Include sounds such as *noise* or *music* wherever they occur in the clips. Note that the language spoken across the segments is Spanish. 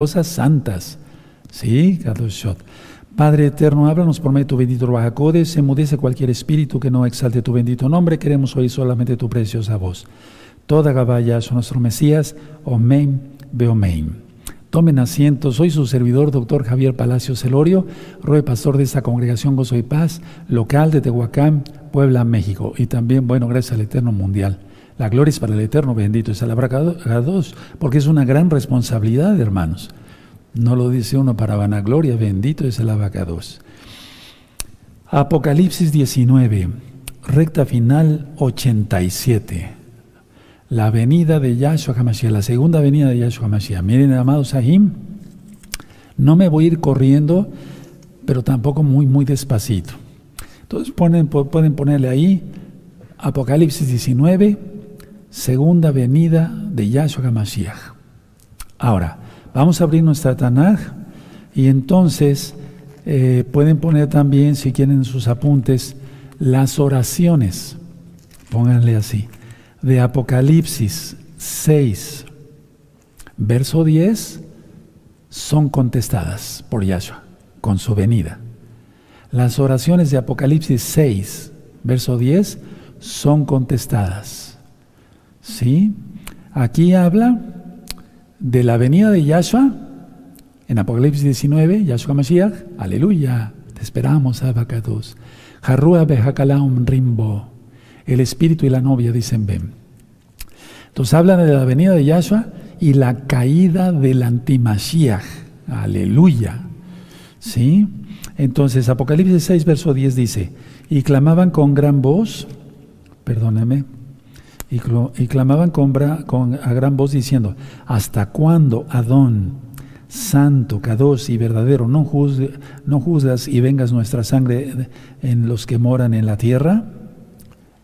cosas santas. ¿Sí? Kadoshot. Padre eterno, háblanos por medio tu bendito Bajacodes, emudece cualquier espíritu que no exalte tu bendito nombre, queremos oír solamente tu preciosa voz. Toda Gabaya, nuestro Mesías, Omen, Beomein. Tomen asiento, soy su servidor, doctor Javier Palacio Celorio, roe pastor de esta congregación Gozo y Paz, local de Tehuacán, Puebla, México. Y también, bueno, gracias al Eterno Mundial. La gloria es para el Eterno, bendito es el abracados, porque es una gran responsabilidad, hermanos. No lo dice uno para vanagloria, bendito es el abacados. Apocalipsis 19, recta final 87 la venida de Yahshua HaMashiach, la segunda venida de Yahshua HaMashiach. Miren, amados Sahim, no me voy a ir corriendo, pero tampoco muy, muy despacito. Entonces pueden ponerle ahí Apocalipsis 19, segunda venida de Yahshua HaMashiach. Ahora, vamos a abrir nuestra Tanaj y entonces eh, pueden poner también, si quieren sus apuntes, las oraciones. Pónganle así de Apocalipsis 6, verso 10, son contestadas por Yahshua con su venida. Las oraciones de Apocalipsis 6, verso 10, son contestadas. ¿Sí? Aquí habla de la venida de Yahshua en Apocalipsis 19, Yahshua Mashiach, aleluya, te esperamos, Abacados. Jarrua Behakalaum Rimbo el espíritu y la novia dicen ven. Entonces hablan de la venida de Yahshua y la caída del antimashiach. Aleluya. ¿Sí? Entonces Apocalipsis 6, verso 10 dice, y clamaban con gran voz, perdóneme, y, clamaban con, a gran voz diciendo, ¿hasta cuándo, Adón, santo, cados y verdadero, no, no juzgas y vengas nuestra sangre en los que moran en la tierra?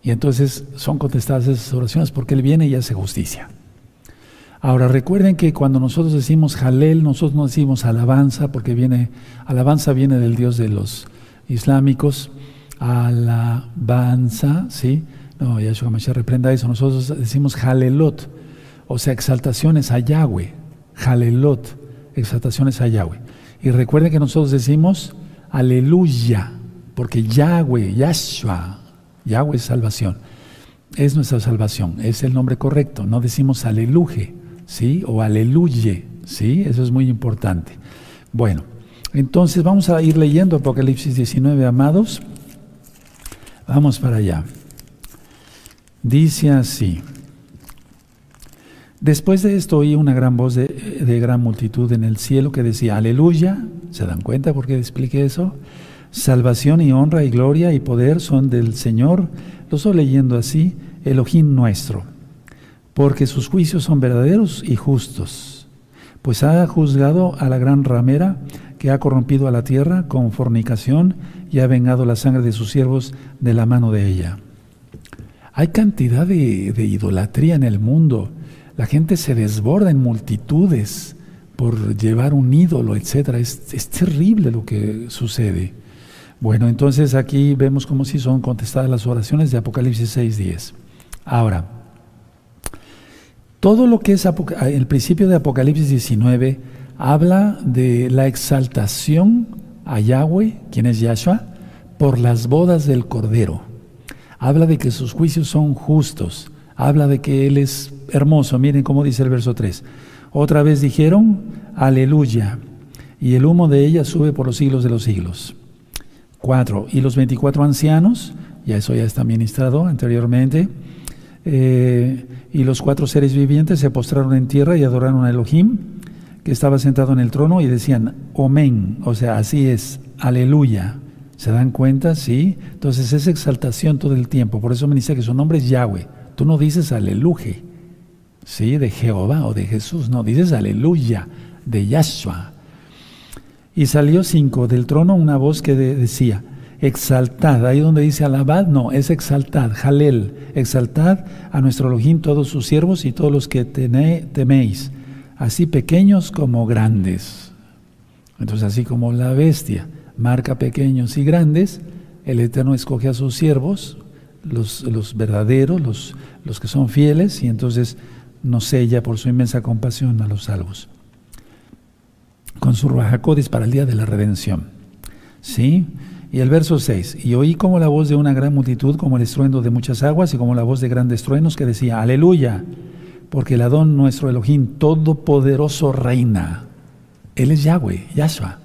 Y entonces son contestadas esas oraciones porque Él viene y hace justicia. Ahora recuerden que cuando nosotros decimos Jalel, nosotros no decimos alabanza, porque viene, alabanza viene del Dios de los islámicos, alabanza, ¿sí? No, Yahshua Mashiach reprenda eso. Nosotros decimos Jalelot, o sea, exaltaciones a Yahweh. Jalelot, exaltaciones a Yahweh. Y recuerden que nosotros decimos aleluya, porque Yahweh, Yahshua, Yahweh es salvación. Es nuestra salvación, es el nombre correcto. No decimos aleluje, ¿sí? O aleluye, ¿sí? Eso es muy importante. Bueno, entonces vamos a ir leyendo Apocalipsis 19, amados. Vamos para allá. Dice así. Después de esto oí una gran voz de, de, gran multitud en el cielo que decía, aleluya. ¿Se dan cuenta por qué expliqué eso? Salvación y honra y gloria y poder son del Señor, lo estoy leyendo así, Elohim nuestro, porque sus juicios son verdaderos y justos, pues ha juzgado a la gran ramera que ha corrompido a la tierra con fornicación y ha vengado la sangre de sus siervos de la mano de ella. Hay cantidad de, idolatría en el mundo, la gente se desborda en multitudes por llevar un ídolo, etc. Es, terrible lo que sucede. Bueno, entonces aquí vemos como si son contestadas las oraciones de Apocalipsis 6.10. Ahora, todo lo que es el principio de Apocalipsis 19 habla de la exaltación a Yahweh, quien es Yahshua, por las bodas del Cordero. Habla de que sus juicios son justos. Habla de que Él es hermoso. Miren cómo dice el verso 3. Otra vez dijeron, aleluya. Y el humo de ella sube por los siglos de los siglos. Cuatro, y los 24 ancianos, ya eso ya está ministrado anteriormente, eh, y los cuatro seres vivientes se postraron en tierra y adoraron a Elohim, que estaba sentado en el trono, y decían, Omen, o sea, así es, aleluya. ¿Se dan cuenta? Sí. Entonces es exaltación todo el tiempo. Por eso me dice que su nombre es Yahweh. Tú no dices aleluya, ¿sí? De Jehová o de Jesús. No, dices aleluya, de Yahshua. Y salió cinco del trono una voz que decía, exaltad, ahí donde dice alabad, no, es exaltad, jalel, exaltad a nuestro Elohim todos sus siervos y todos los que teméis, así pequeños como grandes. Entonces así como la bestia marca pequeños y grandes, el Eterno escoge a sus siervos, los, los verdaderos, los, los que son fieles, y entonces nos sella por su inmensa compasión a los salvos. con su Ruajacodes para el día de la redención. ¿Sí? Y el verso 6, y oí como la voz de una gran multitud, como el estruendo de muchas aguas, y como la voz de grandes truenos, que decía, aleluya, porque el Adón nuestro Elohim Todopoderoso reina. Él es Yahweh, Yahshua.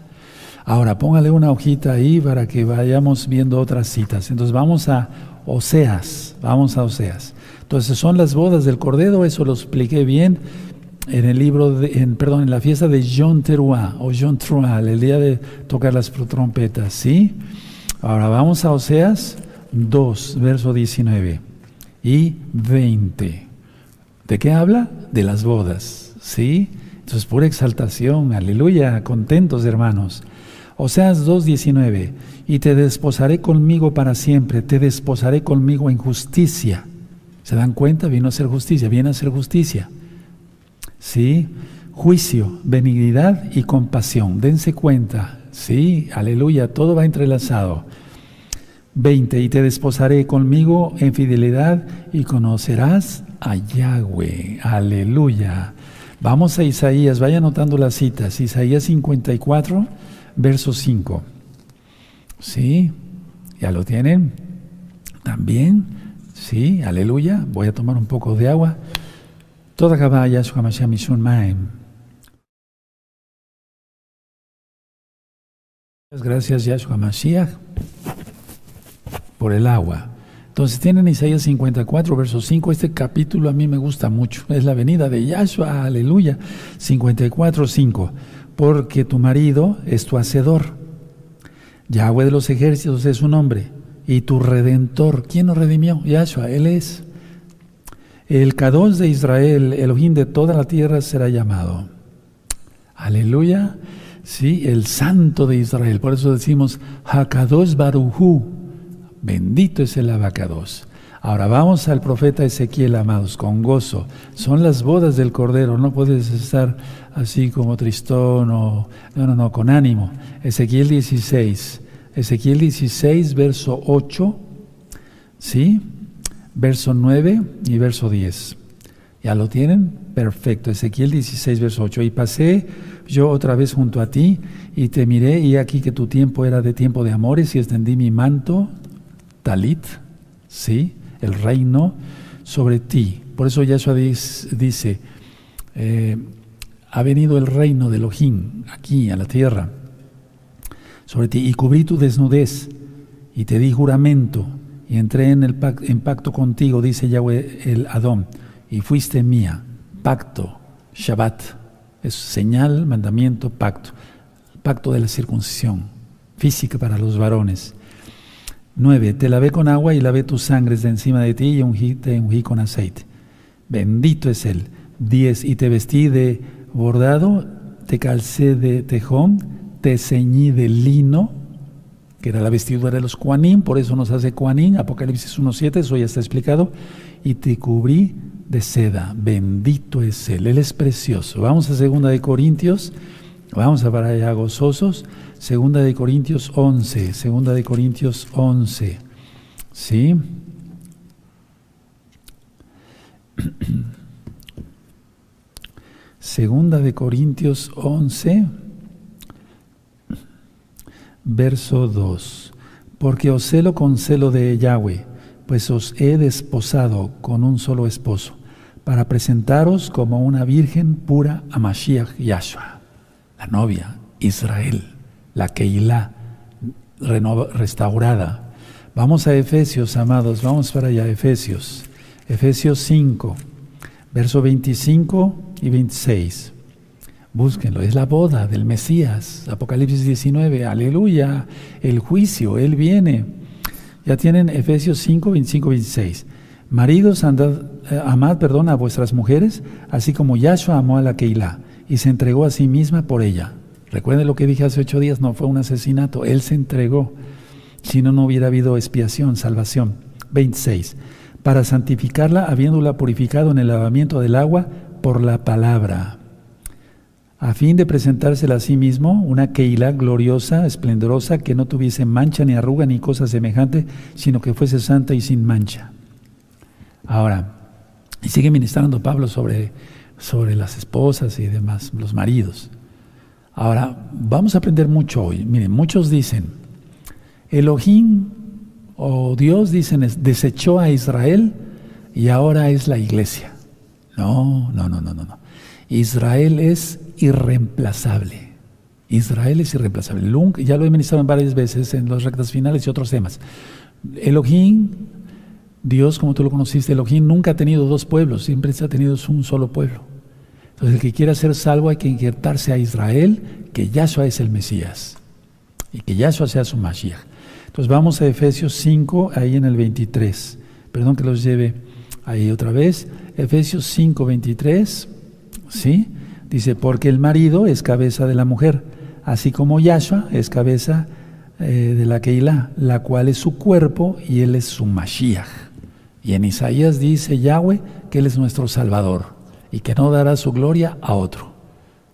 Ahora, póngale una hojita ahí para que vayamos viendo otras citas. Entonces vamos a Oseas, vamos a Oseas. Entonces son las bodas del Cordero, eso lo expliqué bien en el libro, de, perdón, en la fiesta de John Teruah o John Trual, el día de tocar las trompetas, ¿sí? Ahora vamos a Oseas 2, verso 19 y 20. ¿De qué habla? De las bodas, ¿sí? Entonces, pura exaltación, aleluya, contentos hermanos. Oseas 19 y te desposaré conmigo para siempre, te desposaré conmigo en justicia. ¿Se dan cuenta? Vino a ser justicia, viene a ser justicia. ¿sí? Juicio, benignidad y compasión. Dense cuenta, ¿sí? Aleluya, todo va entrelazado. 20. Y te desposaré conmigo en fidelidad y conocerás a Yahweh. Aleluya. Vamos a Isaías, vaya anotando las citas. Isaías 54, verso 5. ¿Sí? ¿Ya lo tienen? ¿También? Sí, aleluya. Voy a tomar un poco de agua. Toda Yahshua Mashiach Mishun Maem. Gracias Yahshua Mashiach por el agua. Entonces tienen Isaías 54, verso 5. Este capítulo a mí me gusta mucho. Es la venida de Yahshua, aleluya. 54, 5. Porque tu marido es tu hacedor. Yahweh de los ejércitos es su nombre. Y tu redentor. ¿Quién nos redimió? Yahshua, Él es. El Kadosh de Israel, el Elohim de toda la tierra, será llamado. Aleluya. Sí, el Santo de Israel. Por eso decimos Hakadosh Baruhu. Bendito es el Abacados. Ahora vamos al profeta Ezequiel, amados, con gozo. Son las bodas del Cordero, no puedes estar así como tristón o... No, no, no, con ánimo. Ezequiel 16. Ezequiel 16, verso 8. ¿Sí? verso 9 y verso 10. ¿Ya lo tienen? Perfecto. Ezequiel 16, verso 8. Y pasé yo otra vez junto a ti y te miré y aquí que tu tiempo era de tiempo de amores y extendí mi manto, talit, ¿sí? El reino sobre ti. Por eso Yahshua dice, eh, ha venido el reino de Elohim aquí a la tierra sobre ti y cubrí tu desnudez y te di juramento y entré en, el pacto, contigo, dice Yahweh el Adón, y fuiste mía. Pacto, Shabbat, es señal, mandamiento, pacto. Pacto de la circuncisión, física para los varones. 9. Te lavé con agua y lavé tus sangres de encima de ti y ungí, te ungí con aceite. Bendito es Él. 10. Y te vestí de bordado, te calcé de tejón, te ceñí de lino que era la vestidura de los Kuanim, por eso nos hace Kuanim, Apocalipsis 1.7, eso ya está explicado, y te cubrí de seda, bendito es Él, Él es precioso. Vamos a segunda de Corintios, vamos a para allá gozosos, segunda de Corintios 11, segunda de Corintios 11, ¿sí? *clears throat* Segunda de Corintios 11 verso 2. Porque os celo con celo de Yahweh, pues os he desposado con un solo esposo, para presentaros como una virgen pura a Mashiach Yahshua, la novia, Israel, la Keilah, restaurada. Vamos a Efesios, amados, vamos para allá, Efesios. Efesios 5, verso 25 y 26. Búsquenlo, es la boda del Mesías, Apocalipsis 19, aleluya, el juicio, Él viene. Ya tienen Efesios 5, 25, 26. Maridos, andad, eh, amad, perdón, a vuestras mujeres, así como Yahshua amó a la Keilah y se entregó a sí misma por ella. Recuerden lo que dije hace ocho días, no fue un asesinato, Él se entregó. Si no, no hubiera habido expiación, salvación. 26. Para santificarla, habiéndola purificado en el lavamiento del agua por la palabra a fin de presentársela a sí mismo, una Keilah gloriosa, esplendorosa, que no tuviese mancha ni arruga ni cosa semejante, sino que fuese santa y sin mancha. Ahora, y sigue ministrando Pablo sobre, sobre las esposas y demás, los maridos. Ahora, vamos a aprender mucho hoy. Miren, muchos dicen, Elohim o Dios, dicen, desechó a Israel y ahora es la iglesia. No, no, no, no, no. Israel es irreemplazable. Israel es irreemplazable. Ya lo he ministrado varias veces en las rectas finales y otros temas. Elohim, Dios, como tú lo conociste, Elohim nunca ha tenido dos pueblos, siempre ha tenido un solo pueblo. Entonces, el que quiera ser salvo hay que injertarse a Israel, que Yahshua es el Mesías y que Yahshua sea su Mashiach. Entonces, vamos a Efesios 5, ahí en el 23. Perdón que los lleve ahí otra vez. Efesios 5, 23. ¿Sí? Dice, porque el marido es cabeza de la mujer, así como Yahshua es cabeza eh, de la Keilah, la cual es su cuerpo y él es su Mashiach. Y en Isaías dice Yahweh que él es nuestro Salvador y que no dará su gloria a otro.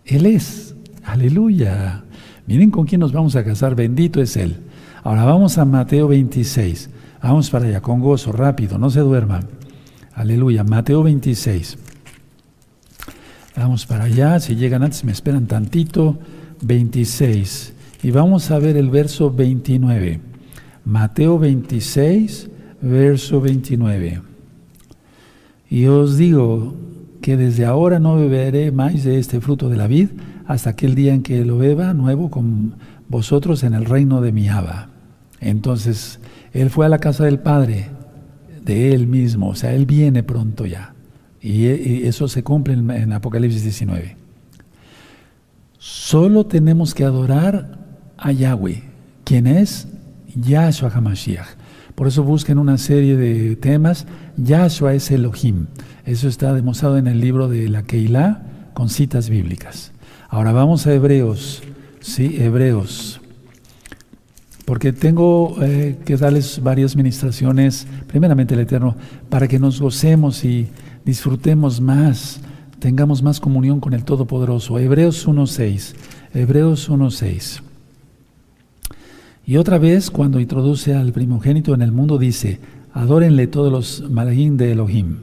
Él es. Aleluya. Miren con quién nos vamos a casar, bendito es Él. Ahora vamos a Mateo 26. Vamos para allá, con gozo, rápido, no se duerman. Aleluya, Mateo 26. Vamos para allá, si llegan antes me esperan tantito. 26. Y vamos a ver el verso 29. Mateo 26, verso 29. Y os digo que desde ahora no beberé más de este fruto de la vid hasta aquel día en que lo beba nuevo con vosotros en el reino de mi Abba. Entonces, él fue a la casa del Padre, de él mismo, o sea, él viene pronto ya. Y, eso se cumple en, en Apocalipsis 19. Solo tenemos que adorar a Yahweh, quien es Yahshua HaMashiach. Por eso busquen una serie de temas. Yahshua es Elohim. Eso está demostrado en el libro de la Keilah con citas bíblicas. Ahora vamos a Hebreos. Sí, Hebreos. Porque tengo eh, que darles varias ministraciones, primeramente el Eterno, para que nos gocemos y disfrutemos más, tengamos más comunión con el Todopoderoso. Hebreos 1.6. Hebreos 1.6. Y otra vez, cuando introduce al primogénito en el mundo, dice, adórenle todos los malahim de Elohim.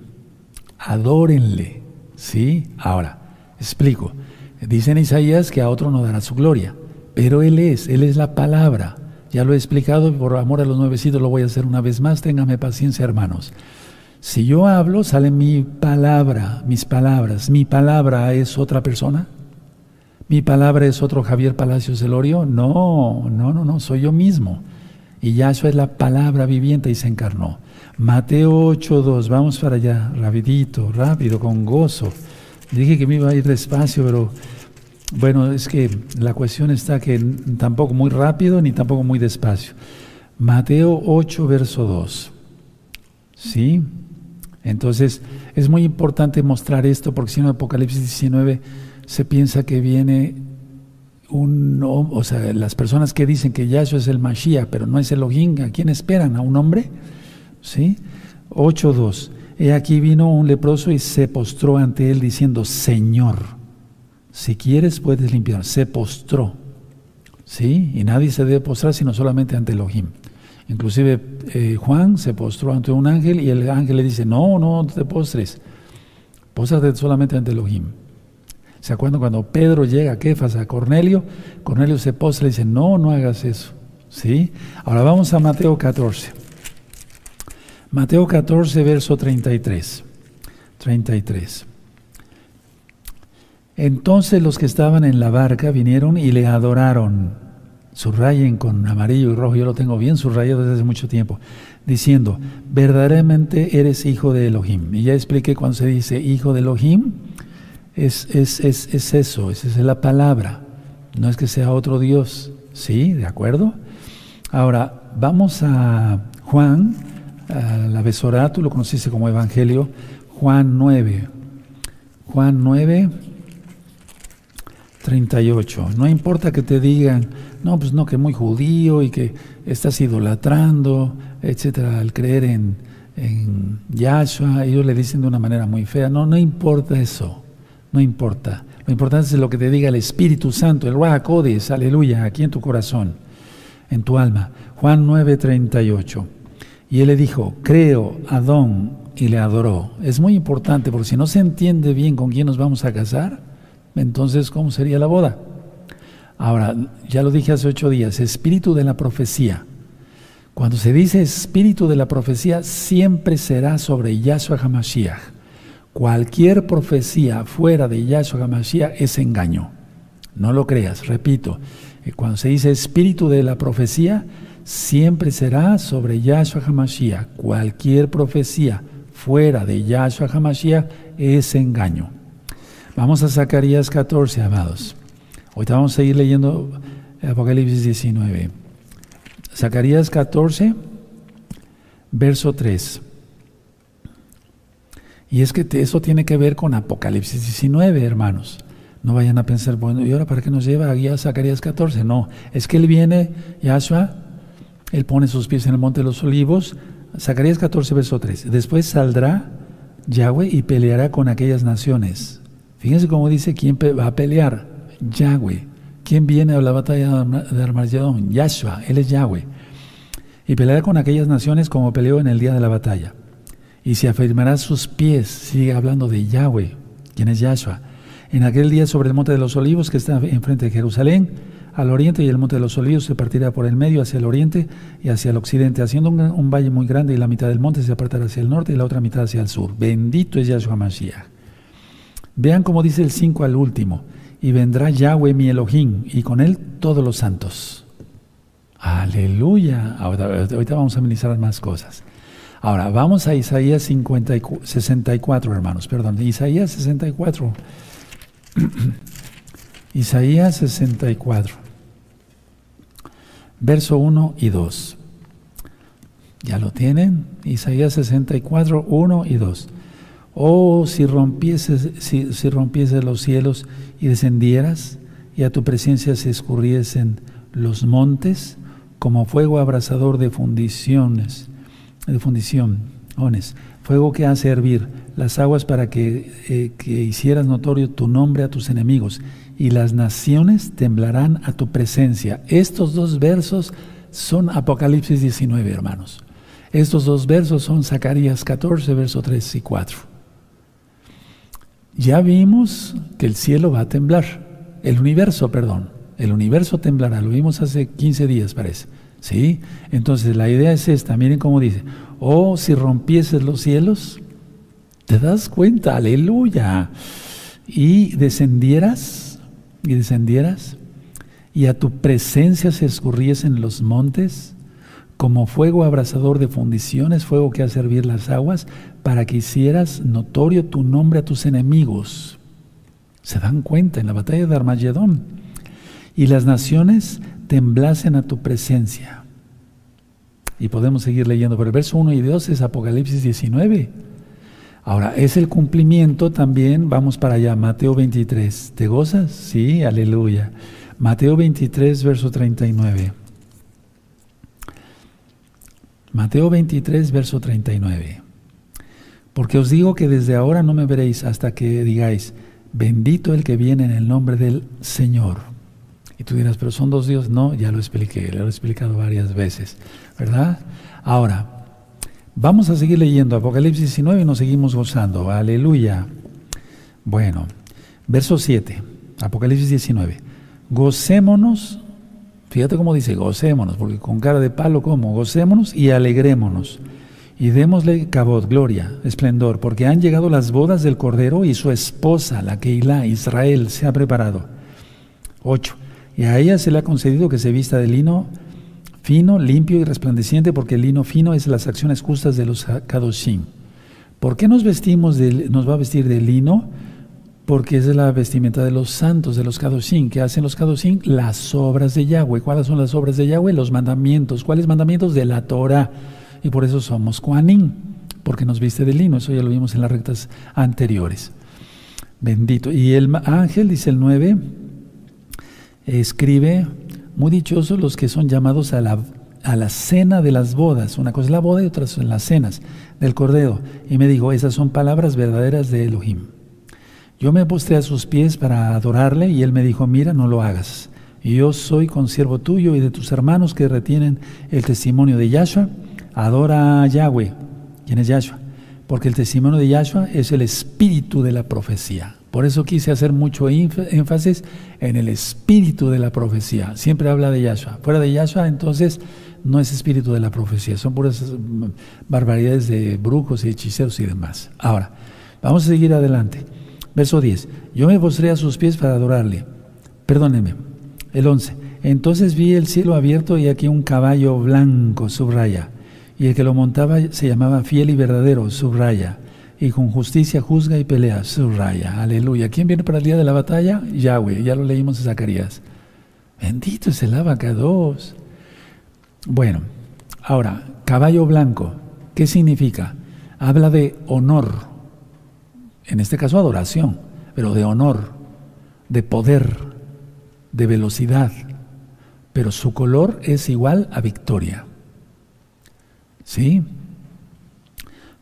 Adórenle. ¿Sí? Ahora, explico. Dice en Isaías que a otro no dará su gloria, pero Él es, Él es la palabra. Ya lo he explicado por amor a los nuevecitos lo voy a hacer una vez más. Téngame paciencia, hermanos. Si yo hablo, sale mi palabra, mis palabras. ¿Mi palabra es otra persona? ¿Mi palabra es otro Javier Palacios Elorio? No, no, no, no, soy yo mismo. Y Yahshua es la palabra viviente y se encarnó. Mateo 8.2, vamos para allá, rapidito, rápido, con gozo. Dije que me iba a ir despacio, pero bueno, es que la cuestión está que tampoco muy rápido ni tampoco muy despacio. Mateo 8, verso 2. ¿Sí? Entonces, es muy importante mostrar esto porque si no, Apocalipsis 19 se piensa que viene un o sea, las personas que dicen que Yahshua es el Mashiach, pero no es Elohim, ¿a quién esperan? ¿A un hombre? ¿Sí? 8.2. He aquí vino un leproso y se postró ante él diciendo, Señor, si quieres puedes limpiar. Se postró. ¿Sí? Y nadie se debe postrar sino solamente ante Elohim. Inclusive eh, Juan se postró ante un ángel y el ángel le dice, no, no te postres, póstrate solamente ante Elohim. ¿Se acuerdan cuando Pedro llega a Kefas, a Cornelio? Cornelio se postra y dice, no, no hagas eso. ¿Sí? Ahora vamos a Mateo 14. Mateo 14, verso 33. 33. Entonces los que estaban en la barca vinieron y le adoraron. Subrayen con amarillo y rojo, yo lo tengo bien subrayado desde hace mucho tiempo, diciendo, verdaderamente eres hijo de Elohim. Y ya expliqué cuando se dice hijo de Elohim, es, es, es, es eso, esa es la palabra. No es que sea otro Dios. ¿Sí? ¿De acuerdo? Ahora, vamos a Juan, a la Besorá, tú lo conociste como Evangelio, Juan 9. Juan 9, 38. No importa que te digan, no, pues no, que muy judío y que estás idolatrando, etcétera, al creer en, en Yahshua, ellos le dicen de una manera muy fea. No, no importa eso. No importa. Lo importante es lo que te diga el Espíritu Santo, el Ruach aleluya, aquí en tu corazón, en tu alma. Juan 9:38. Y él le dijo, creo, Adón, y le adoró. Es muy importante porque si no se entiende bien con quién nos vamos a casar, entonces ¿cómo sería la boda? Ahora, ya lo dije hace ocho días, espíritu de la profecía. Cuando se dice espíritu de la profecía, siempre será sobre Yahshua HaMashiach. Cualquier profecía fuera de Yahshua HaMashiach es engaño. No lo creas, repito. Eh, cuando se dice espíritu de la profecía, siempre será sobre Yahshua HaMashiach. Cualquier profecía fuera de Yahshua HaMashiach es engaño. Vamos a Zacarías 14, amados. Ahorita vamos a seguir leyendo Apocalipsis 19. Zacarías 14, verso 3. Y es que eso tiene que ver con Apocalipsis 19, hermanos. No vayan a pensar, bueno, ¿y ahora para qué nos lleva aquí a Zacarías 14? No, es que él viene, Yahshua, él pone sus pies en el monte de los olivos. Zacarías 14, verso 3. Después saldrá Yahweh y peleará con aquellas naciones Fíjense cómo dice quién va a pelear. Yahweh. ¿Quién viene a la batalla de Armagedón? Yahshua, él es Yahweh. Y peleará con aquellas naciones como peleó en el día de la batalla. Y se afirmará sus pies, sigue hablando de Yahweh, quien es Yahshua. En aquel día sobre el monte de los olivos que está enfrente de Jerusalén, al oriente y el monte de los olivos se partirá por el medio hacia el oriente y hacia el occidente, haciendo un, valle muy grande y la mitad del monte se apartará hacia el norte y la otra mitad hacia el sur. Bendito es Yahshua Mashiach. Vean cómo dice el 5 al último. Y vendrá Yahweh mi Elohim, y con él todos los santos. Aleluya. Ahorita, vamos a analizar más cosas. Ahora, vamos a Isaías 50 64, hermanos. Perdón, Isaías 64. *clears throat* Isaías 64. Verso 1 y 2. ¿Ya lo tienen? Isaías 64, 1 y 2. Oh, si rompieses, si, los cielos y descendieras, y a tu presencia se escurriesen los montes, como fuego abrasador de fundiciones, de fundición, fuego que hace hervir las aguas para que, eh, que hicieras notorio tu nombre a tus enemigos, y las naciones temblarán a tu presencia. Estos dos versos son Apocalipsis 19, hermanos. Estos dos versos son Zacarías 14, versos 3 y 4. Ya vimos que el cielo va a temblar, el universo, perdón, el universo temblará, lo vimos hace 15 días parece. ¿Sí? Entonces la idea es esta, miren cómo dice, oh, si rompieses los cielos, te das cuenta, aleluya, y descendieras, y descendieras, y a tu presencia se escurriesen los montes, como fuego abrasador de fundiciones, fuego que hace hervir las aguas, para que hicieras notorio tu nombre a tus enemigos. Se dan cuenta en la batalla de Armagedón. Y las naciones temblasen a tu presencia. Y podemos seguir leyendo, pero el verso 1 y 2 es Apocalipsis 19. Ahora, es el cumplimiento también, vamos para allá, Mateo 23. ¿Te gozas? Sí, aleluya. Mateo 23, verso 39. Mateo 23, verso 39. Porque os digo que desde ahora no me veréis hasta que digáis, bendito el que viene en el nombre del Señor. Y tú dirás, pero son dos dioses. No, ya lo expliqué, lo he explicado varias veces, ¿verdad? Ahora, vamos a seguir leyendo Apocalipsis 19 y nos seguimos gozando. Aleluya. Bueno, verso 7, Apocalipsis 19. Gocémonos Fíjate cómo dice, gocémonos, porque con cara de palo, ¿cómo? Gocémonos y alegrémonos. Y démosle cabot, gloria, esplendor, porque han llegado las bodas del Cordero y su esposa, la Keilah, Israel, se ha preparado. 8. Y a ella se le ha concedido que se vista de lino fino, limpio y resplandeciente, porque el lino fino es las acciones justas de los Kadoshim. ¿Por qué nos vestimos de, nos va a vestir de lino? porque es la vestimenta de los santos, de los Kadoshim. ¿Qué hacen los Kadoshim? Las obras de Yahweh. ¿Cuáles son las obras de Yahweh? Los mandamientos. ¿Cuáles mandamientos? De la Torah. Y por eso somos Koanim, porque nos viste de lino. Eso ya lo vimos en las rectas anteriores. Bendito. Y el ángel, dice el 9, escribe, muy dichosos los que son llamados a la, a la cena de las bodas. Una cosa es la boda y otra son las cenas del Cordero. Y me dijo, esas son palabras verdaderas de Elohim. Yo me postré a sus pies para adorarle y él me dijo, mira, no lo hagas. Yo soy consiervo tuyo y de tus hermanos que retienen el testimonio de Yahshua. Adora a Yahweh. ¿Quién es Yahshua? Porque el testimonio de Yahshua es el espíritu de la profecía. Por eso quise hacer mucho énfasis en el espíritu de la profecía. Siempre habla de Yahshua. Fuera de Yahshua, entonces, no es espíritu de la profecía. Son puras mm, barbaridades de brujos y hechiceros y demás. Ahora, vamos a seguir adelante. Verso 10. Yo me postré a sus pies para adorarle. Perdóneme. El 11. Entonces vi el cielo abierto y aquí un caballo blanco, subraya. Y el que lo montaba se llamaba fiel y verdadero, subraya y con justicia juzga y pelea. raya, aleluya. ¿Quién viene para el día de la batalla? Yahweh, ya lo leímos en Zacarías. Bendito es el abacados. Bueno, ahora, caballo blanco, ¿qué significa? Habla de honor, en este caso adoración, pero de honor, de poder, de velocidad, pero su color es igual a victoria. ¿Sí?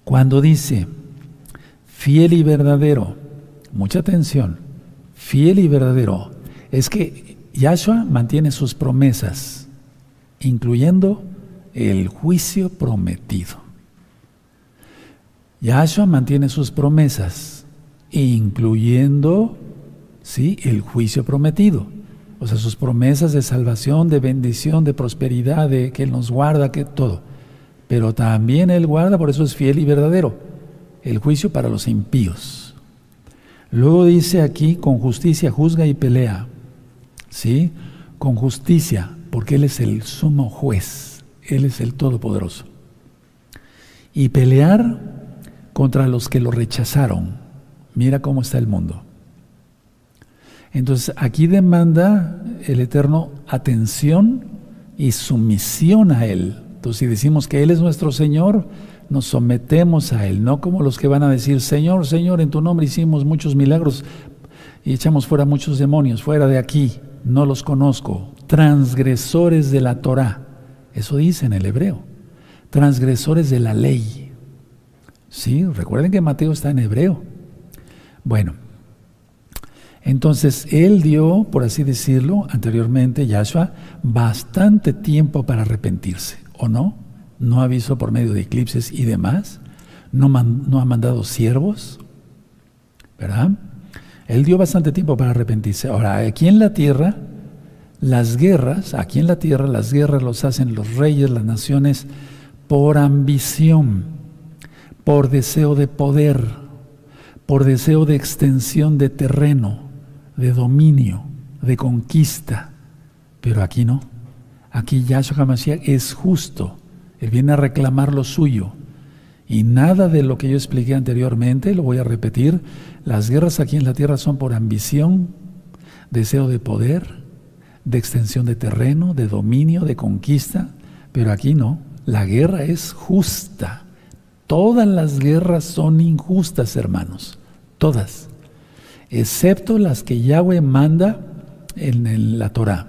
Cuando dice, fiel y verdadero. Mucha atención. Fiel y verdadero. Es que Yahshua mantiene sus promesas, incluyendo el juicio prometido. Yahshua mantiene sus promesas, incluyendo ¿sí? el juicio prometido. O sea, sus promesas de salvación, de bendición, de prosperidad, de que Él nos guarda, que todo. Pero también Él guarda, por eso es fiel y verdadero el juicio para los impíos. Luego dice aquí, con justicia juzga y pelea. ¿Sí? Con justicia, porque Él es el sumo juez, Él es el todopoderoso. Y pelear contra los que lo rechazaron. Mira cómo está el mundo. Entonces aquí demanda el Eterno atención y sumisión a Él. Entonces si decimos que Él es nuestro Señor, nos sometemos a Él, no como los que van a decir, Señor, Señor, en tu nombre hicimos muchos milagros y echamos fuera muchos demonios, fuera de aquí, no los conozco, transgresores de la Torah, eso dice en el hebreo, transgresores de la ley. Sí, recuerden que Mateo está en hebreo. Bueno, entonces él dio, por así decirlo, anteriormente, Yahshua, bastante tiempo para arrepentirse, ¿o no? No avisó por medio de eclipses y demás, no, ha mandado siervos, ¿verdad? Él dio bastante tiempo para arrepentirse. Ahora, aquí en la tierra, las guerras, aquí en la tierra, las guerras los hacen los reyes, las naciones, por ambición, por deseo de poder, por deseo de extensión de terreno, de dominio, de conquista. Pero aquí no. Aquí Yahshua HaMashiach es justo. Él viene a reclamar lo suyo. Y nada de lo que yo expliqué anteriormente, lo voy a repetir, las guerras aquí en la tierra son por ambición, deseo de poder, de extensión de terreno, de dominio, de conquista, pero aquí no, la guerra es justa. Todas las guerras son injustas, hermanos, todas, excepto las que Yahweh manda en la Torah.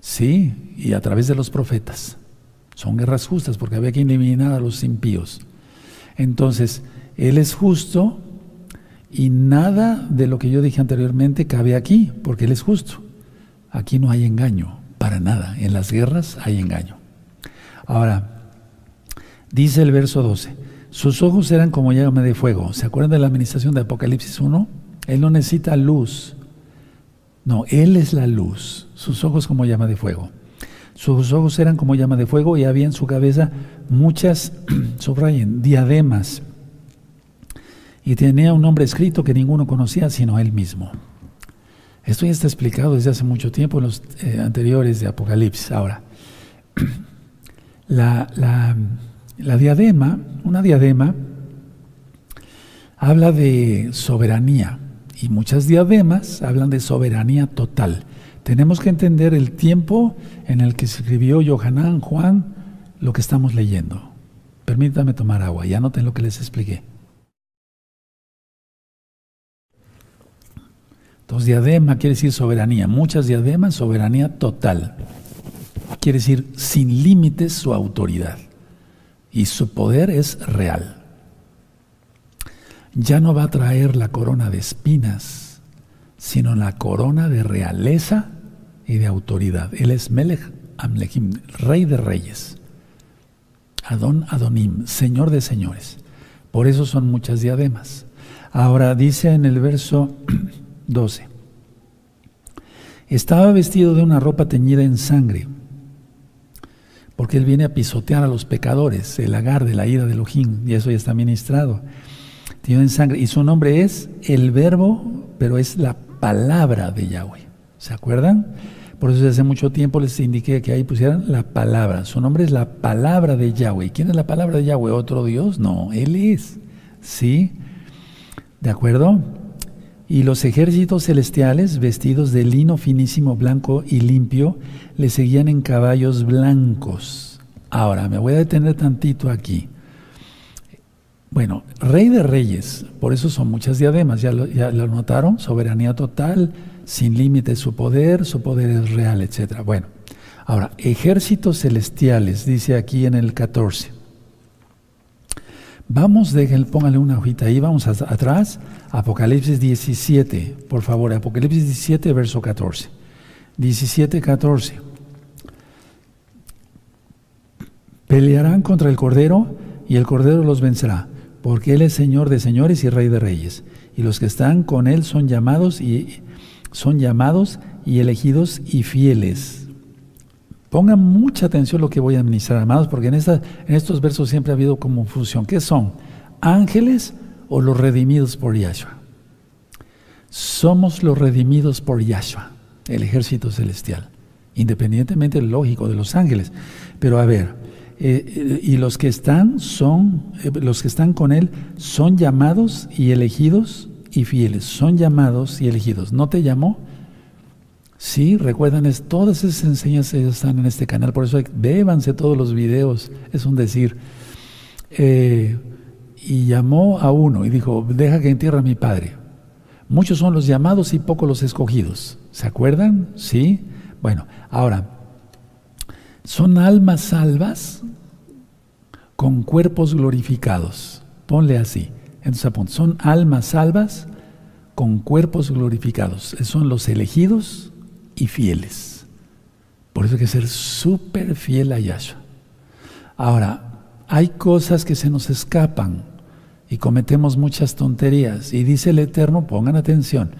Sí, y a través de los profetas. Son guerras justas porque había que eliminar a los impíos. Entonces, Él es justo y nada de lo que yo dije anteriormente cabe aquí, porque Él es justo. Aquí no hay engaño, para nada. En las guerras hay engaño. Ahora, dice el verso 12, sus ojos eran como llama de fuego. ¿Se acuerdan de la administración de Apocalipsis 1? Él no necesita luz. No, Él es la luz. Sus ojos como llama de fuego. Sus ojos eran como llama de fuego y había en su cabeza muchas, *clears throat* subrayen, diademas. Y tenía un nombre escrito que ninguno conocía sino él mismo. Esto ya está explicado desde hace mucho tiempo en los eh, anteriores de Apocalipsis. Ahora, *clears throat* la, la diadema, una diadema, habla de soberanía y muchas diademas hablan de soberanía total. Tenemos que entender el tiempo en el que escribió Johanán Juan lo que estamos leyendo. Permítame tomar agua, ya noten lo que les expliqué. Entonces, diadema quiere decir soberanía. Muchas diademas, soberanía total. Quiere decir sin límites su autoridad. Y su poder es real. Ya no va a traer la corona de espinas sino la corona de realeza y de autoridad. Él es Melech Amlechim, rey de reyes. Adon Adonim, señor de señores. Por eso son muchas diademas. Ahora dice en el verso *clears throat* 12, estaba vestido de una ropa teñida en sangre, porque él viene a pisotear a los pecadores, el agar de la ira de Elohim, y eso ya está ministrado. Teñido en sangre, y su nombre es el verbo, pero es la palabra de Yahweh. ¿Se acuerdan? Por eso hace mucho tiempo les indiqué que ahí pusieran la palabra. Su nombre es la palabra de Yahweh. ¿Quién es la palabra de Yahweh? ¿Otro Dios? No, Él es. ¿Sí? ¿De acuerdo? Y los ejércitos celestiales, vestidos de lino finísimo, blanco y limpio, le seguían en caballos blancos. Ahora, me voy a detener tantito aquí. Bueno, rey de reyes, por eso son muchas diademas, ya lo, ya lo notaron, soberanía total, sin límite su poder, su poder es real, etc. Bueno, ahora, ejércitos celestiales, dice aquí en el 14. Vamos, déjenle, póngale una hojita ahí, vamos atrás, Apocalipsis 17, por favor, Apocalipsis 17, verso 14. 17, 14. Pelearán contra el Cordero y el Cordero los vencerá, porque Él es Señor de señores y Rey de reyes, y los que están con Él son llamados y son llamados y elegidos y fieles. Pongan mucha atención lo que voy a administrar, amados, porque en estos versos siempre ha habido confusión. ¿Qué son? ¿Ángeles o los redimidos por Yahshua? Somos los redimidos por Yahshua, el ejército celestial, independientemente lógico de los ángeles. Pero a ver, eh, eh, y los que están son, eh, los que están con él son llamados y elegidos y fieles, son llamados y elegidos. ¿No te llamó? Sí, recuerdan, es, todas esas enseñanzas están en este canal, por eso bébanse todos los videos, es un decir. Eh, y llamó a uno y dijo, deja que entierre a mi padre. Muchos son los llamados y pocos los escogidos. ¿Se acuerdan? Sí. Bueno, ahora, son almas salvas con cuerpos glorificados. Ponle así. Entonces son almas salvas con cuerpos glorificados. Son los elegidos y fieles. Por eso hay que ser súper fiel a Yahshua. Ahora, hay cosas que se nos escapan y cometemos muchas tonterías. Y dice el Eterno, pongan atención,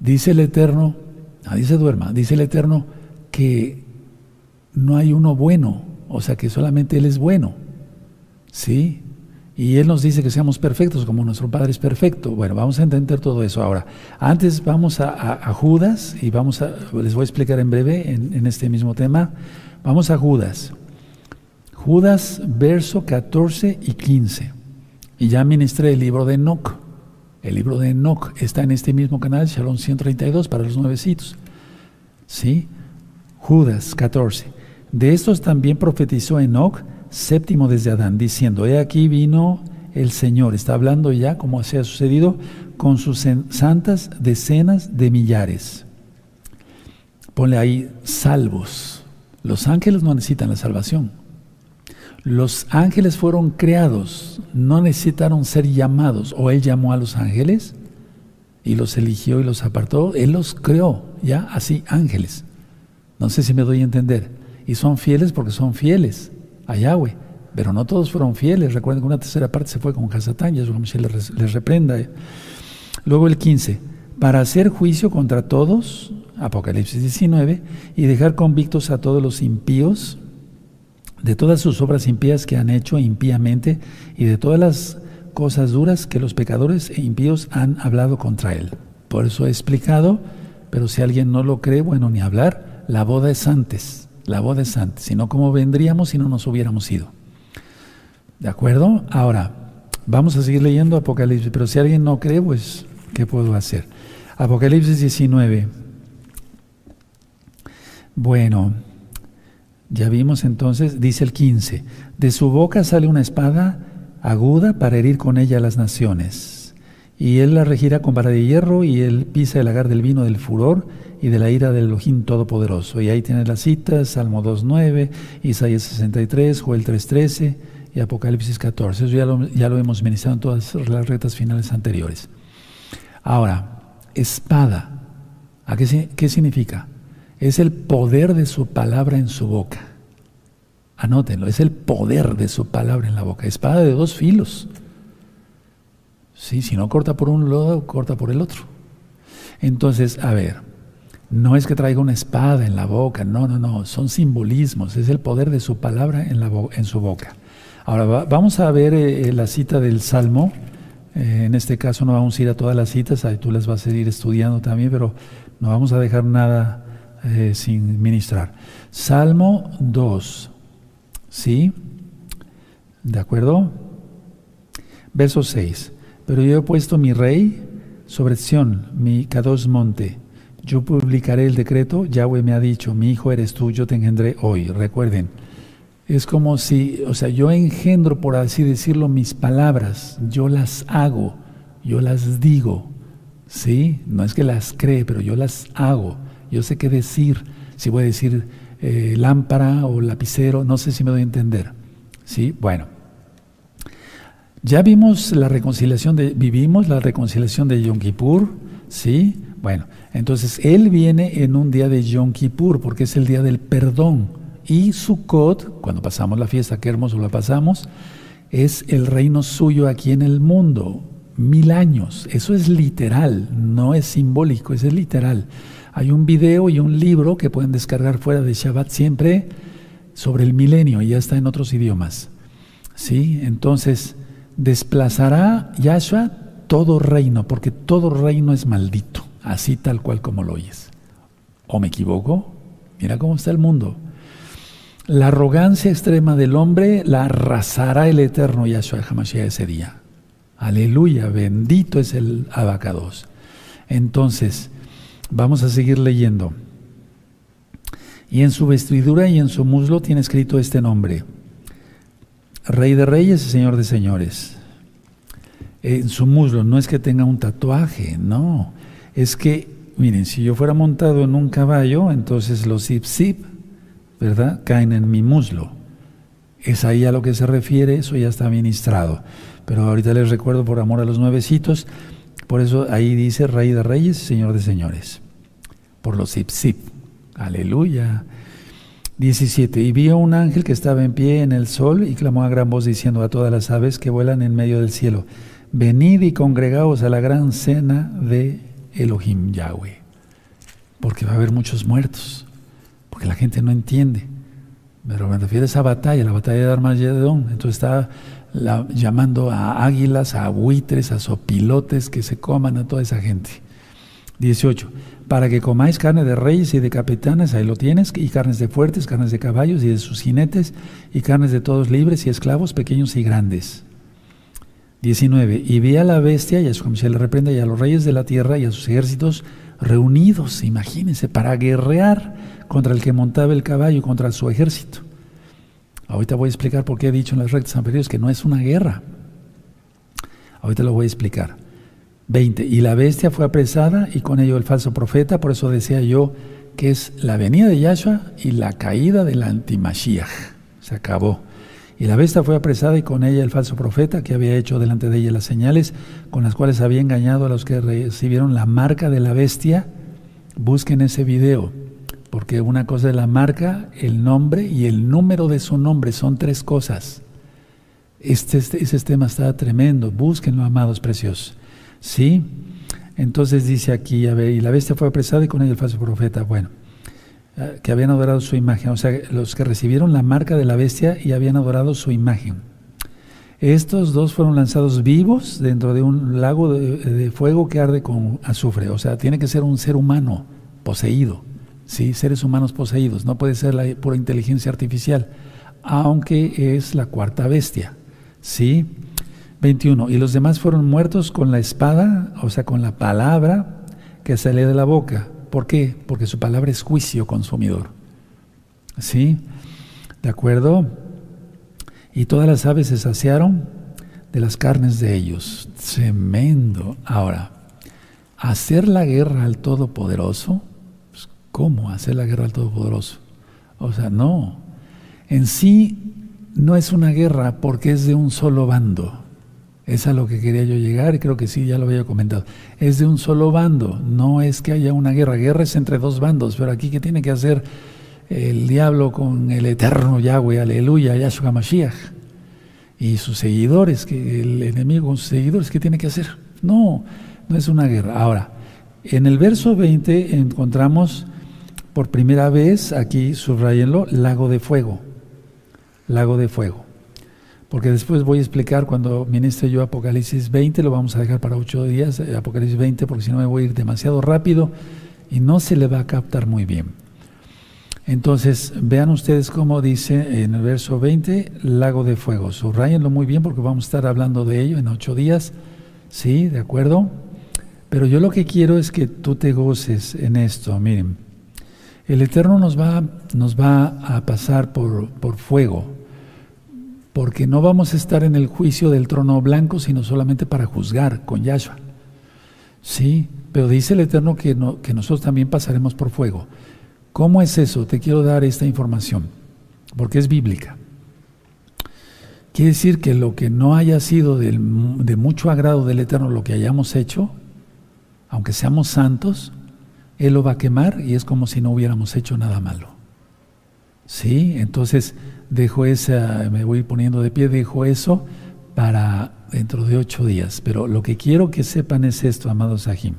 dice el Eterno, nadie se duerma, dice el Eterno que no hay uno bueno, o sea que solamente Él es bueno. ¿Sí? Y Él nos dice que seamos perfectos como nuestro Padre es perfecto. Bueno, vamos a entender todo eso ahora. Antes vamos a, Judas y vamos a, les voy a explicar en breve en, este mismo tema. Vamos a Judas. Judas, verso 14 y 15. Y ya ministré el libro de Enoch. El libro de Enoch está en este mismo canal, Shalom 132, para los nuevecitos. ¿Sí? Judas 14. De estos también profetizó Enoch séptimo desde Adán, diciendo, he aquí vino el Señor, está hablando ya como se ha sucedido con sus santas decenas de millares. Ponle ahí salvos. Los ángeles no necesitan la salvación. Los ángeles fueron creados, no necesitaron ser llamados. O Él llamó a los ángeles y los eligió y los apartó. Él los creó, ya así, ángeles. No sé si me doy a entender. Y son fieles porque son fieles a Yahweh. Pero no todos fueron fieles. Recuerden que una tercera parte se fue con Hasatán, y se les, les reprenda. Luego el 15, para hacer juicio contra todos, Apocalipsis 19, y dejar convictos a todos los impíos de todas sus obras impías que han hecho impíamente y de todas las cosas duras que los pecadores e impíos han hablado contra él. Por eso he explicado, pero si alguien no lo cree, bueno, ni hablar, la boda es antes. La boda es antes, sino cómo vendríamos si no nos hubiéramos ido. ¿De acuerdo? Ahora, vamos a seguir leyendo Apocalipsis, pero si alguien no cree, pues, ¿qué puedo hacer? Apocalipsis 19. Bueno, ya vimos entonces, dice el 15, de su boca sale una espada aguda para herir con ella a las naciones. Y él la regirá con vara de hierro y él pisa el agar del vino del furor y de la ira del Elohim Todopoderoso. Y ahí tienes las citas, Salmo 2.9, Isaías 63, Joel 3.13 y Apocalipsis 14. Eso ya lo, ya lo hemos ministrado en todas las retas finales anteriores. Ahora, espada. ¿A qué, qué significa? Es el poder de su palabra en su boca. Anótenlo, es el poder de su palabra en la boca. Espada de dos filos. ¿Sí? Si no corta por un lado, corta por el otro. Entonces, a ver, no es que traiga una espada en la boca, no, no, no, son simbolismos, es el poder de su palabra en, su boca. Ahora vamos a ver eh, la cita del Salmo, eh, en este caso no vamos a ir a todas las citas, ahí tú las vas a ir estudiando también, pero no vamos a dejar nada eh, sin ministrar. Salmo 2, ¿sí? ¿De acuerdo? Verso 6. Pero yo he puesto mi rey sobre Sión, mi Kadosh monte. Yo publicaré el decreto, Yahweh me ha dicho, mi hijo eres tú, yo te engendré hoy. Recuerden, es como si, o sea, yo engendro, por así decirlo, mis palabras, yo las hago, yo las digo, ¿sí? No es que las cree, pero yo las hago. Yo sé qué decir, si voy a decir eh, lámpara o lapicero, no sé si me doy a entender, ¿sí? Bueno. Ya vimos la reconciliación de, vivimos la reconciliación de Yom Kippur, ¿sí? Bueno, entonces Él viene en un día de Yom Kippur, porque es el día del perdón. Y Sukkot, cuando pasamos la fiesta, qué hermoso la pasamos, es el reino suyo aquí en el mundo, mil años. Eso es literal, no es simbólico, eso es literal. Hay un video y un libro que pueden descargar fuera de Shabbat siempre sobre el milenio y ya está en otros idiomas. ¿Sí? Entonces, desplazará Yahshua todo reino, porque todo reino es maldito, así tal cual como lo oyes. ¿O me equivoco? Mira cómo está el mundo. La arrogancia extrema del hombre la arrasará el eterno Yahshua Hamashiach ese día. Aleluya, bendito es el abacados. Entonces, vamos a seguir leyendo. Y en su vestidura y en su muslo tiene escrito este nombre, Rey de Reyes y Señor de Señores. En su muslo no es que tenga un tatuaje, no. Es que, miren, si yo fuera montado en un caballo, entonces los zip zip, ¿verdad? Caen en mi muslo. Es ahí a lo que se refiere, eso ya está ministrado. Pero ahorita les recuerdo por amor a los nuevecitos, por eso ahí dice Rey de Reyes Señor de Señores. Por los zip zip. Aleluya. 17. Y vio un ángel que estaba en pie en el sol y clamó a gran voz diciendo a todas las aves que vuelan en medio del cielo, venid y congregaos a la gran cena de Elohim Yahweh. Porque va a haber muchos muertos, porque la gente no entiende. Pero me refiero a esa batalla, la batalla de Armagedón. Entonces está llamando a águilas, a buitres, a sopilotes que se coman a toda esa gente. 18 para que comáis carne de reyes y de capitanes, ahí lo tienes, y carnes de fuertes, carnes de caballos y de sus jinetes, y carnes de todos libres y esclavos, pequeños y grandes. 19. Y vi a la bestia, y a su se le reprende, y a los reyes de la tierra y a sus ejércitos reunidos, imagínense, para guerrear contra el que montaba el caballo, contra su ejército. Ahorita voy a explicar por qué he dicho en las rectas anteriores que no es una guerra. Ahorita lo voy a explicar. 20. Y la bestia fue apresada y con ello el falso profeta, por eso decía yo que es la venida de Yahshua y la caída del antimashiach. Se acabó. Y la bestia fue apresada y con ella el falso profeta que había hecho delante de ella las señales con las cuales había engañado a los que recibieron la marca de la bestia. Busquen ese video, porque una cosa es la marca, el nombre y el número de su nombre, son tres cosas. Este, este ese tema está tremendo, búsquenlo, amados preciosos. ¿Sí? Entonces dice aquí, y la bestia fue apresada y con ella el falso profeta. Bueno, que habían adorado su imagen, o sea, los que recibieron la marca de la bestia y habían adorado su imagen. Estos dos fueron lanzados vivos dentro de un lago de, fuego que arde con azufre. O sea, tiene que ser un ser humano poseído, ¿sí? seres humanos poseídos. No puede ser la pura inteligencia artificial, aunque es la cuarta bestia. ¿sí? 21. Y los demás fueron muertos con la espada, o sea, con la palabra que sale de la boca. ¿Por qué? Porque su palabra es juicio consumidor. ¿Sí? ¿De acuerdo? Y todas las aves se saciaron de las carnes de ellos. Tremendo. Ahora, hacer la guerra al Todopoderoso, pues, ¿cómo hacer la guerra al Todopoderoso? O sea, no. En sí no es una guerra porque es de un solo bando. Es a lo que quería yo llegar y creo que sí, ya lo había comentado. Es de un solo bando, no es que haya una guerra. Guerra es entre dos bandos, pero aquí ¿qué tiene que hacer el diablo con el eterno Yahweh? Aleluya, Yahshua Mashiach. y sus seguidores, que el enemigo con sus seguidores, ¿qué tiene que hacer? No, no es una guerra. Ahora, en el verso 20 encontramos por primera vez, aquí subrayenlo, lago de fuego. Lago de fuego. Porque después voy a explicar cuando ministre yo Apocalipsis 20, lo vamos a dejar para ocho días, eh, Apocalipsis 20, porque si no me voy a ir demasiado rápido y no se le va a captar muy bien. Entonces, vean ustedes cómo dice en el verso 20, lago de fuego. Subrayenlo muy bien porque vamos a estar hablando de ello en ocho días. ¿Sí? ¿De acuerdo? Pero yo lo que quiero es que tú te goces en esto. Miren, el Eterno nos va, nos va a pasar por, por fuego, porque no vamos a estar en el juicio del trono blanco, sino solamente para juzgar con Yahshua. Sí, pero dice el Eterno que, no, que nosotros también pasaremos por fuego. ¿Cómo es eso? Te quiero dar esta información, porque es bíblica. Quiere decir que lo que no haya sido de mucho agrado del Eterno, lo que hayamos hecho, aunque seamos santos, Él lo va a quemar y es como si no hubiéramos hecho nada malo. ¿Sí? Entonces dejo esa, me voy poniendo de pie, dejo eso para dentro de ocho días. Pero lo que quiero que sepan es esto, amados Sahim.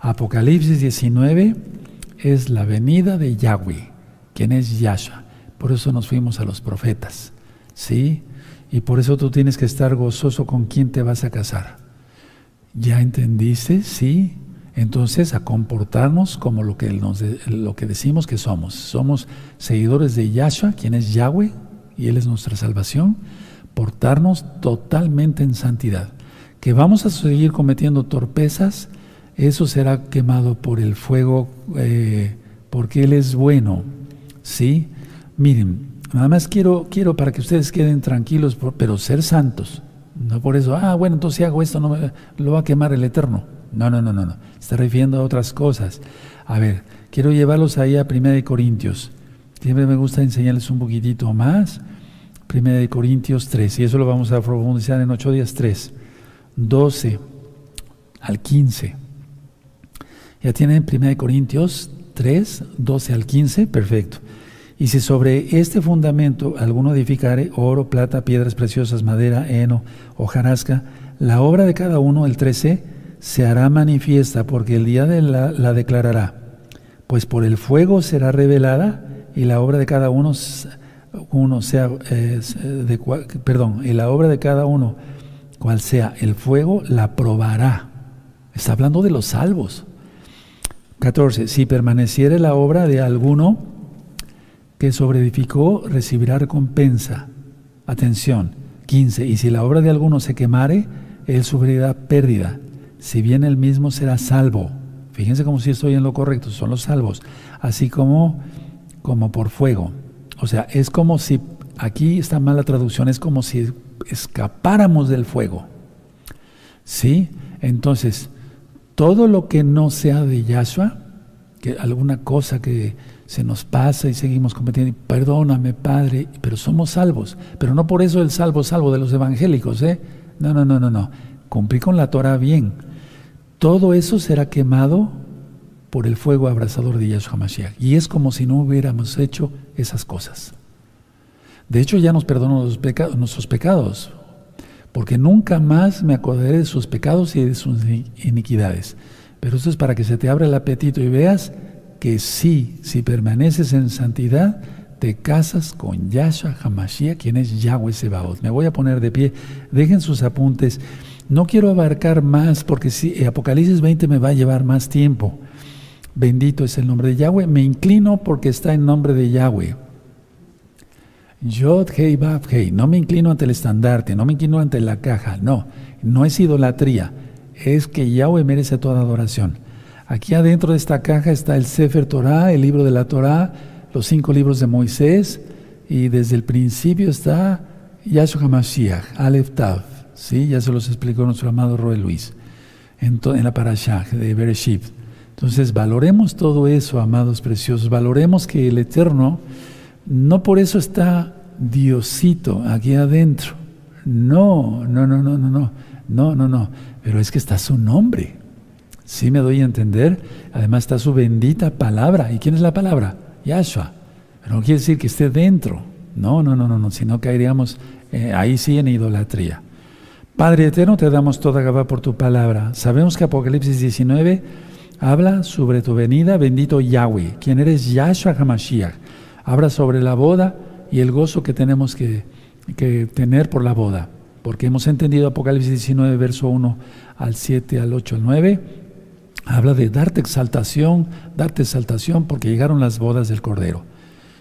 Apocalipsis 19 es la venida de Yahweh, quien es Yahshua. Por eso nos fuimos a los profetas, ¿sí? Y por eso tú tienes que estar gozoso con quién te vas a casar. ¿Ya entendiste? Sí. Entonces, a comportarnos como lo que, nos, lo que decimos que somos. Somos seguidores de Yahshua, quien es Yahweh, y Él es nuestra salvación. Portarnos totalmente en santidad. Que vamos a seguir cometiendo torpezas, eso será quemado por el fuego, eh, porque Él es bueno. ¿Sí? Miren, nada más quiero, quiero para que ustedes queden tranquilos, pero ser santos. No por eso, ah, bueno, entonces si hago esto, no me, lo va a quemar el Eterno. No, no, no, no, no. Está refiriendo a otras cosas. A ver, quiero llevarlos ahí a Primera de Corintios. Siempre me gusta enseñarles un poquitito más. Primera de Corintios 3, y eso lo vamos a profundizar en ocho días 3. 12 al 15. ¿Ya tienen 1 Corintios 3, 12 al 15? Perfecto. Y si sobre este fundamento alguno edificare oro, plata, piedras preciosas, madera, heno, hojarasca, la obra de cada uno, el 13, se hará manifiesta porque el día de la, la declarará. Pues por el fuego será revelada y la obra de cada uno, uno sea, de, perdón, y la obra de cada uno, cual sea el fuego, la probará. Está hablando de los salvos. 14. Si permaneciere la obra de alguno que sobreedificó, recibirá recompensa. Atención. 15. Y si la obra de alguno se quemare, él sufrirá pérdida. Si bien él mismo será salvo. Fíjense como si estoy en lo correcto, son los salvos. Así como, como por fuego. O sea, es como si, aquí está mala traducción, es como si escapáramos del fuego. ¿Sí? Entonces, todo lo que no sea de Yahshua, que alguna cosa que se nos pasa y seguimos cometiendo, perdóname Padre, pero somos salvos, pero no por eso el salvo salvo de los evangélicos, ¿eh? No, no, no, no, no. Cumplí con la Torah bien. Todo eso será quemado por el fuego abrasador de Yahshua Mashiach. Y es como si no hubiéramos hecho esas cosas. De hecho, ya nos perdonó nuestros pecados porque nunca más me acordaré de sus pecados y de sus iniquidades. Pero esto es para que se te abra el apetito y veas que sí, si permaneces en santidad, te casas con Yahshua Hamashiach, quien es Yahweh Sebaot. Me voy a poner de pie, dejen sus apuntes. No quiero abarcar más porque si Apocalipsis 20 me va a llevar más tiempo. Bendito es el nombre de Yahweh. Me inclino porque está en nombre de Yahweh. Yod, Hei, Bab, Hei. No me inclino ante el estandarte, no me inclino ante la caja. No, no es idolatría. Es que Yahweh merece toda adoración. Aquí adentro de esta caja está el Sefer Torah, el libro de la Torah, los cinco libros de Moisés, y desde el principio está Yahshua HaMashiach, Aleph Tav. ¿Sí? Ya se los explicó nuestro amado Roy Luis en, la Parashah de Bereshit. Entonces, valoremos todo eso, amados preciosos. Valoremos que el Eterno no por eso está Diosito aquí adentro. No, no, no, no, no, no, no, no, no. Pero es que está su nombre. Sí me doy a entender. Además está su bendita palabra. ¿Y quién es la palabra? Yahshua. Pero no quiere decir que esté dentro. No, no, no, no, no. Si no caeríamos eh, ahí sí en idolatría. Padre eterno, te damos toda Gabá por tu palabra. Sabemos que Apocalipsis 19 habla sobre tu venida, bendito Yahweh, quien eres Yahshua HaMashiach. Habla sobre la boda y el gozo que tenemos que, que tener por la boda. Porque hemos entendido Apocalipsis 19, verso 1 al 7, al 8, al 9. Habla de darte exaltación, darte exaltación porque llegaron las bodas del Cordero.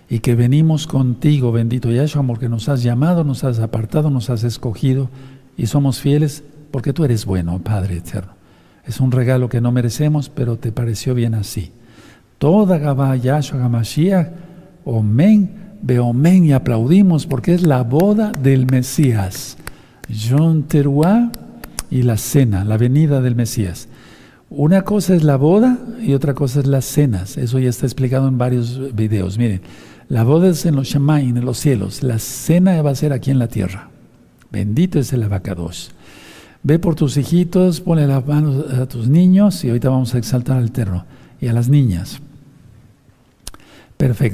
Y que venimos contigo, bendito Yahshua, porque nos has llamado, nos has apartado, nos has escogido y somos fieles porque tú eres bueno, Padre eterno. Es un regalo que no merecemos, pero te pareció bien así. Toda Gabá Yahshua Gamashiach, Omen, Beomen y aplaudimos porque es la boda del Mesías. John Teruá y la cena, la venida del Mesías. Una cosa es la boda y otra cosa es las cenas. Eso ya está explicado en varios videos. Miren, la boda es en los Shamaim, en los cielos. La cena va a ser aquí en la tierra. Bendito es el abacados. Ve por tus hijitos, ponle las manos a tus niños y ahorita vamos a exaltar al terro y a las niñas. Perfecto.